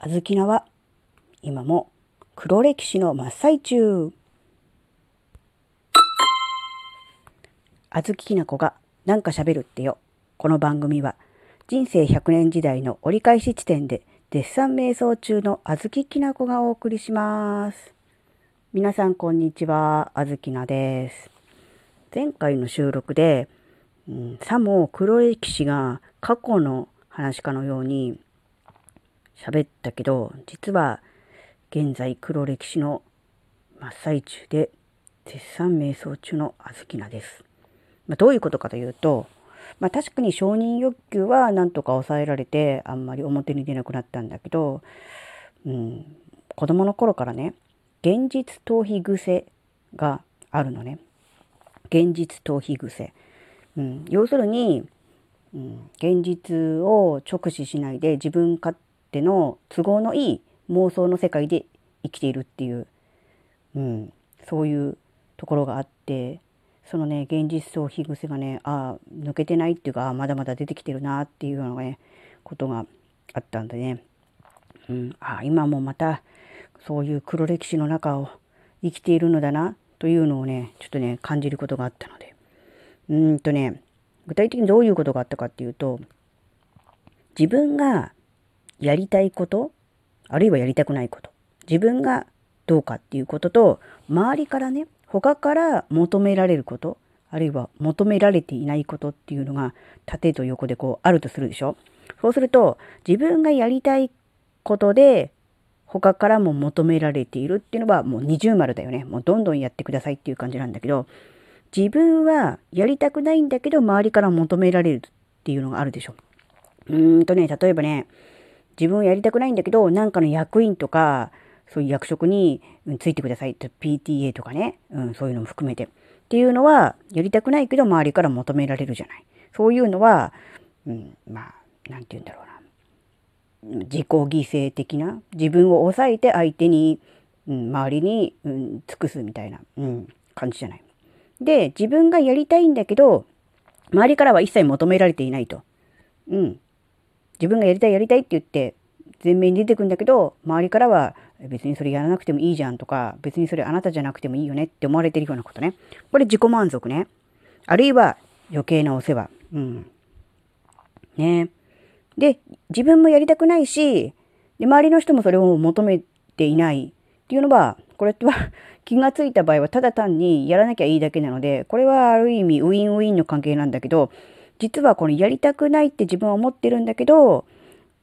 あずきなは今も黒歴史の真っ最中。あずききなこがなんか喋るってよ。この番組は人生100年時代の折り返し地点で絶賛瞑想中のあずききなこがお送りします。皆さんこんにちは、あずきなです。前回の収録で、うん、さも黒歴史が過去の話かのように喋ったけど、実は現在黒歴史の真っ最中で絶賛瞑想中のあずきなです。まあ、どういうことかというと、まあ、確かに承認欲求はなんとか抑えられてあんまり表に出なくなったんだけど、うん、子供の頃からね現実逃避癖があるのね現実逃避癖、うん、要するに、うん、現実を直視しないで自分勝手の都合のいい妄想の世界で生きているっていう、うん、そういうところがあってそのね現実逃避癖がねああ抜けてないっていうかまだまだ出てきてるなっていうようなねことがあったんでね、うん、あ今もまたそういう黒歴史の中を生きているのだなというのをねちょっとね感じることがあったので。うんとね具体的にどういうことがあったかっていうと自分がやりたいことあるいはやりたくないこと。自分がどうかっていうことと、周りからね、他から求められること、あるいは求められていないことっていうのが縦と横でこうあるとするでしょ。そうすると、自分がやりたいことで他からも求められているっていうのはもう二重丸だよね。もうどんどんやってくださいっていう感じなんだけど、自分はやりたくないんだけど周りから求められるっていうのがあるでしょ。うーんとね、例えばね、自分はやりたくないんだけど、なんかの役員とか、そういう役職についてくださいと PTA とかね、うん、そういうのも含めて。っていうのは、やりたくないけど周りから求められるじゃない。そういうのは、うん、まあ、なんて言うんだろうな。自己犠牲的な、自分を抑えて相手に、うん、周りに、うん、尽くすみたいな、うん、感じじゃない。で、自分がやりたいんだけど、周りからは一切求められていないと。うん。自分がやりたいやりたいって言って前面に出てくんだけど周りからは別にそれやらなくてもいいじゃんとか別にそれあなたじゃなくてもいいよねって思われてるようなことね。これ自己満足ね。あるいは余計なお世話。うん。ね。で自分もやりたくないしで周りの人もそれを求めていない。っていうのはこれは気がついた場合はただ単にやらなきゃいいだけなのでこれはある意味ウィンウィンの関係なんだけど実はこのやりたくないって自分は思ってるんだけど、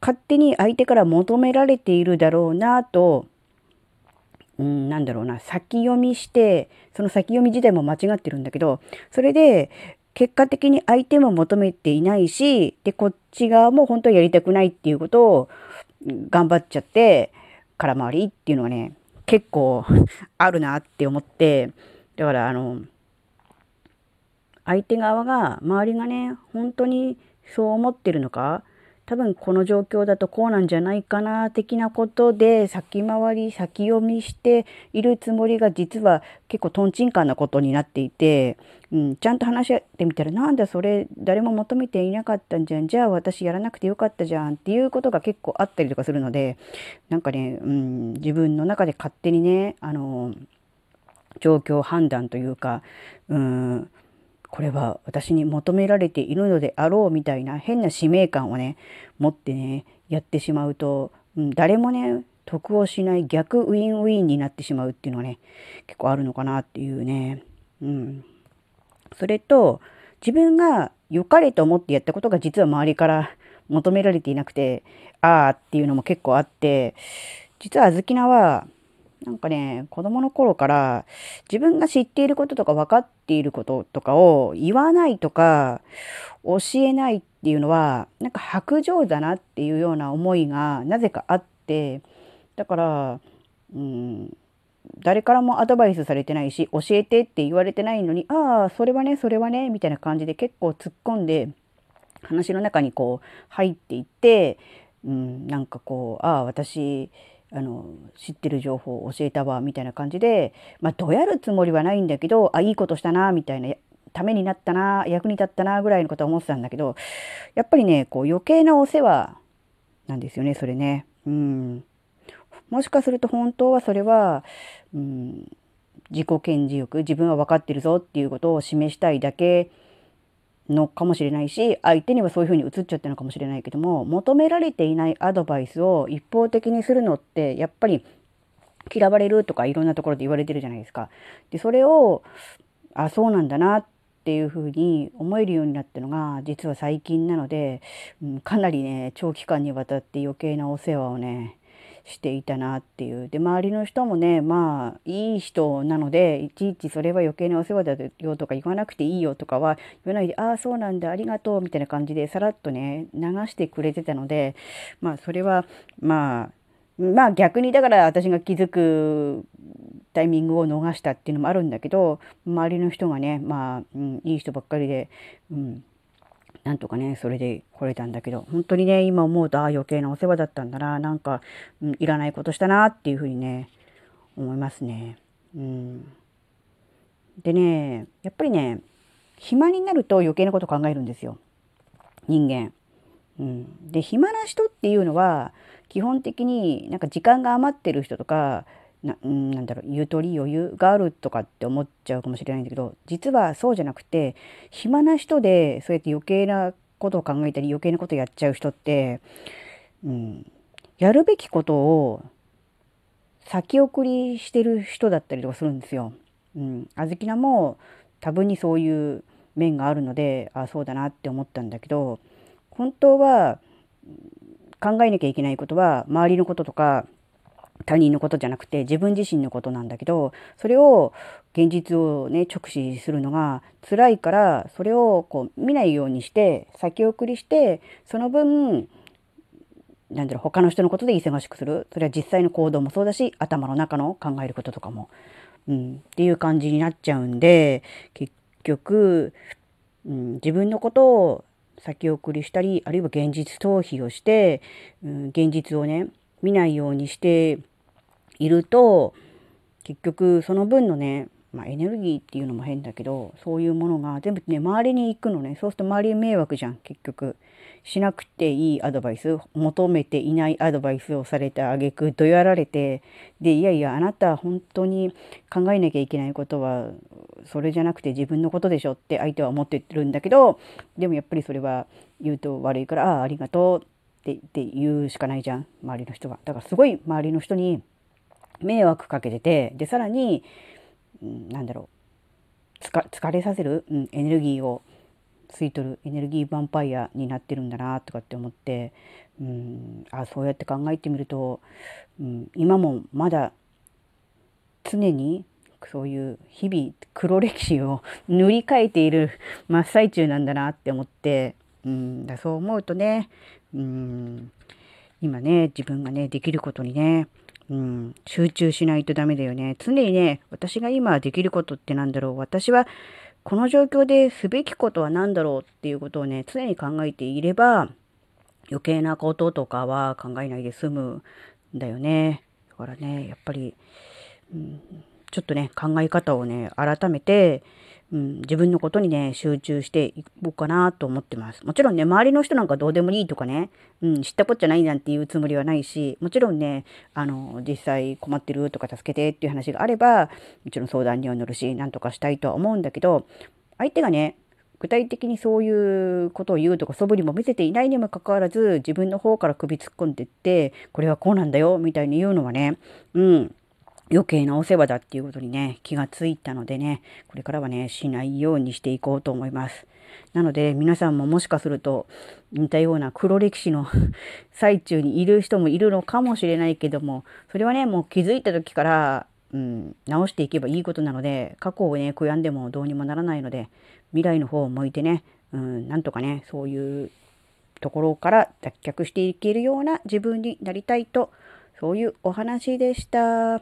勝手に相手から求められているだろうなと、うん、なんだろうな、先読みして、その先読み自体も間違ってるんだけど、それで、結果的に相手も求めていないし、で、こっち側も本当はやりたくないっていうことを頑張っちゃって、空回りっていうのはね、結構 あるなって思って、だからあの、相手側が、周りがね、本当にそう思ってるのか、多分この状況だとこうなんじゃないかな、的なことで先回り、先読みしているつもりが実は結構トンチンカンなことになっていて、うん、ちゃんと話してみたら、なんだそれ誰も求めていなかったんじゃん。じゃあ私やらなくてよかったじゃんっていうことが結構あったりとかするので、なんかね、うん、自分の中で勝手にね、あの、状況判断というか、うん、これは私に求められているのであろうみたいな変な使命感をね持ってねやってしまうと、うん、誰もね得をしない逆ウィンウィンになってしまうっていうのはね結構あるのかなっていうね。うん、それと自分が良かれと思ってやったことが実は周りから求められていなくてああっていうのも結構あって実はあずきなはなんかね、子供の頃から自分が知っていることとか分かっていることとかを言わないとか教えないっていうのはなんか白状だなっていうような思いがなぜかあってだからうん誰からもアドバイスされてないし教えてって言われてないのにああそれはねそれはねみたいな感じで結構突っ込んで話の中にこう入っていって、うん、なんかこうああ私あの知ってる情報を教えたわみたいな感じで、まあ、どやるつもりはないんだけどあいいことしたなみたいなためになったな役に立ったなぐらいのことは思ってたんだけどやっぱりねこう余計なお世話なんですよねそれね。うん。もしかすると本当はそれは、うん、自己顕示欲、自分は分かってるぞっていうことを示したいだけのかもしれないし、相手にはそういうふうに映っちゃったのかもしれないけども、求められていないアドバイスを一方的にするのって、やっぱり嫌われるとかいろんなところで言われてるじゃないですか。で、それを、あ、そうなんだなっていうふうに思えるようになったのが、実は最近なので、うん、かなりね、長期間にわたって余計なお世話をね、していたなっていう。で、周りの人もね、まあ、いい人なので、いちいちそれは余計なお世話だよとか言わなくていいよとかは言わないで、ああ、そうなんだ、ありがとう、みたいな感じでさらっとね、流してくれてたので、まあ、それは、まあ、まあ逆にだから私が気づくタイミングを逃したっていうのもあるんだけど周りの人がねまあ、うん、いい人ばっかりで、うん、なんとかねそれで来れたんだけど本当にね今思うとああ余計なお世話だったんだななんか、うん、いらないことしたなっていうふうにね思いますね。うん、でねやっぱりね暇になると余計なこと考えるんですよ人間。うん、で暇な人っていうのは基本的になんか時間が余ってる人とかななんだろうゆとり余裕があるとかって思っちゃうかもしれないんだけど実はそうじゃなくて暇な人でそうやって余計なことを考えたり余計なことやっちゃう人って、うん、やるべきことを先送りしてる人だったりとかするんですよ。うん、あずきなも多分にそういう面があるのであそうだなって思ったんだけど本当は考えなきゃいけないことは周りのこととか他人のことじゃなくて自分自身のことなんだけどそれを現実をね直視するのが辛いからそれをこう見ないようにして先送りしてその分なんだろう他の人のことで忙しくする。それは実際の行動もそうだし頭の中の考えることとかも、うん、っていう感じになっちゃうんで結局、うん、自分のことを先送りしたりあるいは現実逃避をして、うん、現実をね見ないようにしていると結局その分のね、まあ、エネルギーっていうのも変だけどそういうものが全部ね周りに行くのね。そうすると周りに迷惑じゃん。結局しなくていいアドバイス求めていないアドバイスをされてあげくどやられてでいやいやあなた本当に考えなきゃいけないことはそれじゃなくて自分のことでしょって相手は思ってるんだけどでもやっぱりそれは言うと悪いからああありがとう。ってって言うしかないじゃん周りの人が。だからすごい周りの人に迷惑かけててでさらに、うん、なんだろう疲れさせる、うん、エネルギーを吸い取るエネルギーヴァンパイアになってるんだなとかって思って、うん、あそうやって考えてみると、うん、今もまだ常にそういう日々黒歴史を 塗り替えている真っ最中なんだなって思って、うん、だそう思うとね、うん、今ね自分がねできることにねうん、集中しないとダメだよね。常にね、私が今できることってなんだろう。私はこの状況ですべきことは何だろうっていうことをね、常に考えていれば、余計なこととかは考えないで済むんだよね。だからね、やっぱり、うん、ちょっとね、考え方をね、改めて、うん、自分のことにね、集中していこうかなと思ってます。もちろんね、周りの人なんかどうでもいいとかね、うん、知ったこっちゃないなんていうつもりはないし、もちろんね、あの、実際困ってるとか助けてっていう話があれば、もちろん相談には乗るし、なんとかしたいとは思うんだけど、相手がね、具体的にそういうことを言うとか素振りも見せていないにもかかわらず自分の方から首突っ込んでってこれはこうなんだよみたいに言うのはねうん余計なお世話だっていうことにね、気がついたのでね、これからはね、しないようにしていこうと思います。なので、皆さんももしかすると、似たような黒歴史の 最中にいる人もいるのかもしれないけども、それはね、もう気づいた時から、うん、直していけばいいことなので、過去をね、悔やんでもどうにもならないので、未来の方を向いてね、うん、なんとかね、そういうところから脱却していけるような自分になりたいと、そういうお話でした。